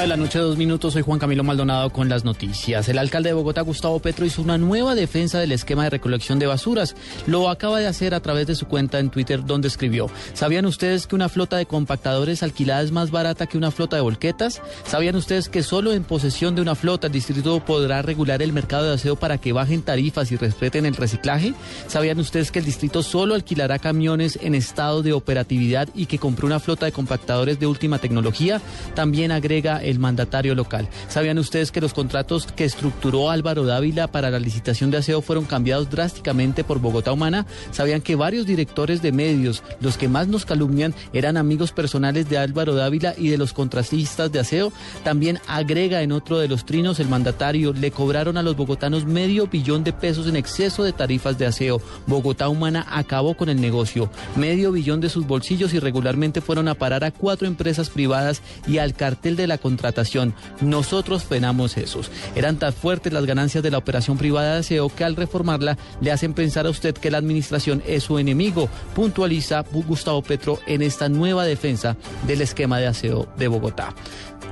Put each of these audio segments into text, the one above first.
De la noche, dos minutos. Soy Juan Camilo Maldonado con las noticias. El alcalde de Bogotá, Gustavo Petro, hizo una nueva defensa del esquema de recolección de basuras. Lo acaba de hacer a través de su cuenta en Twitter, donde escribió: ¿Sabían ustedes que una flota de compactadores alquilada es más barata que una flota de volquetas? ¿Sabían ustedes que solo en posesión de una flota el distrito podrá regular el mercado de aseo para que bajen tarifas y respeten el reciclaje? ¿Sabían ustedes que el distrito solo alquilará camiones en estado de operatividad y que compró una flota de compactadores de última tecnología? También agrega el mandatario local. ¿Sabían ustedes que los contratos que estructuró Álvaro Dávila para la licitación de aseo fueron cambiados drásticamente por Bogotá Humana? ¿Sabían que varios directores de medios, los que más nos calumnian, eran amigos personales de Álvaro Dávila y de los contratistas de aseo? También agrega en otro de los trinos el mandatario, le cobraron a los bogotanos medio billón de pesos en exceso de tarifas de aseo. Bogotá Humana acabó con el negocio. Medio billón de sus bolsillos irregularmente fueron a parar a cuatro empresas privadas y al cartel de la contratación. Nosotros frenamos esos. Eran tan fuertes las ganancias de la operación privada de aseo que al reformarla le hacen pensar a usted que la administración es su enemigo, puntualiza Gustavo Petro en esta nueva defensa del esquema de aseo de Bogotá.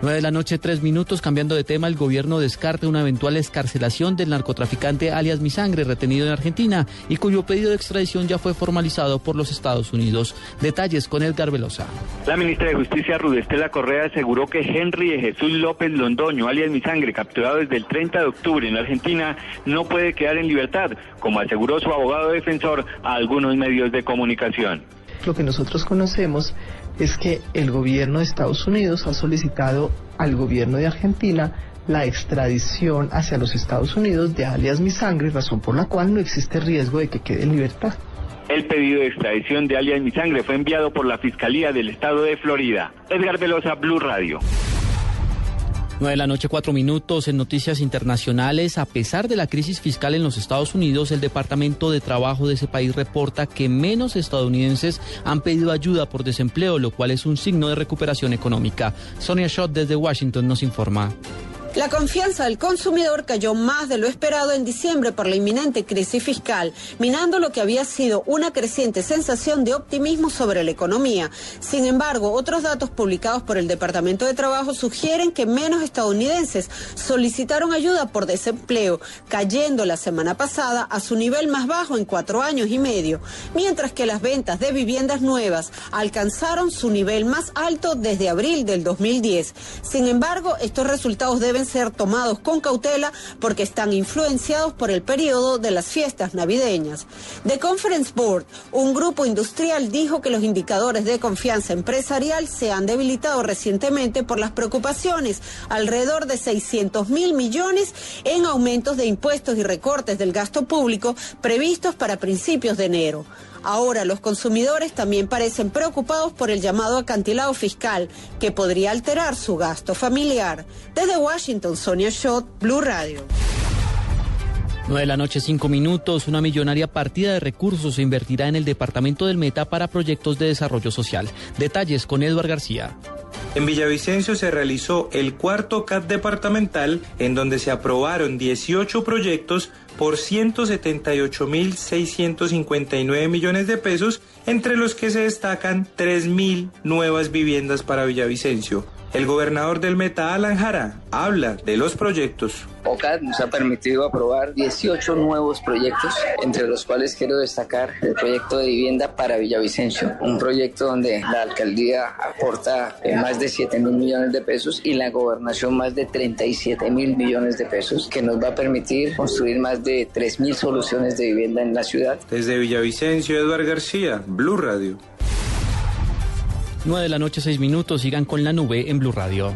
9 de la noche, tres minutos. Cambiando de tema, el gobierno descarta una eventual escarcelación del narcotraficante alias Mi Sangre, retenido en Argentina y cuyo pedido de extradición ya fue formalizado por los Estados Unidos. Detalles con Edgar Velosa. La ministra de Justicia, Rudestela Correa, aseguró que Henry de Jesús López Londoño, alias Mi Sangre, capturado desde el 30 de octubre en Argentina, no puede quedar en libertad, como aseguró su abogado defensor a algunos medios de comunicación. Lo que nosotros conocemos es que el gobierno de Estados Unidos ha solicitado al gobierno de Argentina la extradición hacia los Estados Unidos de alias Mi Sangre, razón por la cual no existe riesgo de que quede en libertad. El pedido de extradición de alias Mi Sangre fue enviado por la Fiscalía del Estado de Florida. Edgar Velosa, Blue Radio. 9 de la noche, cuatro minutos. En noticias internacionales, a pesar de la crisis fiscal en los Estados Unidos, el Departamento de Trabajo de ese país reporta que menos estadounidenses han pedido ayuda por desempleo, lo cual es un signo de recuperación económica. Sonia Schott desde Washington nos informa. La confianza del consumidor cayó más de lo esperado en diciembre por la inminente crisis fiscal, minando lo que había sido una creciente sensación de optimismo sobre la economía. Sin embargo, otros datos publicados por el Departamento de Trabajo sugieren que menos estadounidenses solicitaron ayuda por desempleo, cayendo la semana pasada a su nivel más bajo en cuatro años y medio, mientras que las ventas de viviendas nuevas alcanzaron su nivel más alto desde abril del 2010. Sin embargo, estos resultados deben ser tomados con cautela porque están influenciados por el periodo de las fiestas navideñas. The Conference Board, un grupo industrial, dijo que los indicadores de confianza empresarial se han debilitado recientemente por las preocupaciones, alrededor de 600 mil millones en aumentos de impuestos y recortes del gasto público previstos para principios de enero. Ahora los consumidores también parecen preocupados por el llamado acantilado fiscal, que podría alterar su gasto familiar. Desde Washington, Sonia Schott, Blue Radio. 9 de la noche, 5 minutos. Una millonaria partida de recursos se invertirá en el departamento del Meta para proyectos de desarrollo social. Detalles con Eduard García. En Villavicencio se realizó el cuarto CAT departamental en donde se aprobaron 18 proyectos por 178.659 millones de pesos, entre los que se destacan 3.000 nuevas viviendas para Villavicencio. El gobernador del Meta, Alan Jara, habla de los proyectos. OCAD nos ha permitido aprobar 18 nuevos proyectos, entre los cuales quiero destacar el proyecto de vivienda para Villavicencio, un proyecto donde la alcaldía aporta más de 7 mil millones de pesos y la gobernación más de 37 mil millones de pesos, que nos va a permitir construir más de 3 mil soluciones de vivienda en la ciudad. Desde Villavicencio, Eduardo García, Blue Radio. 9 de la noche, 6 minutos. Sigan con la nube en Blue Radio.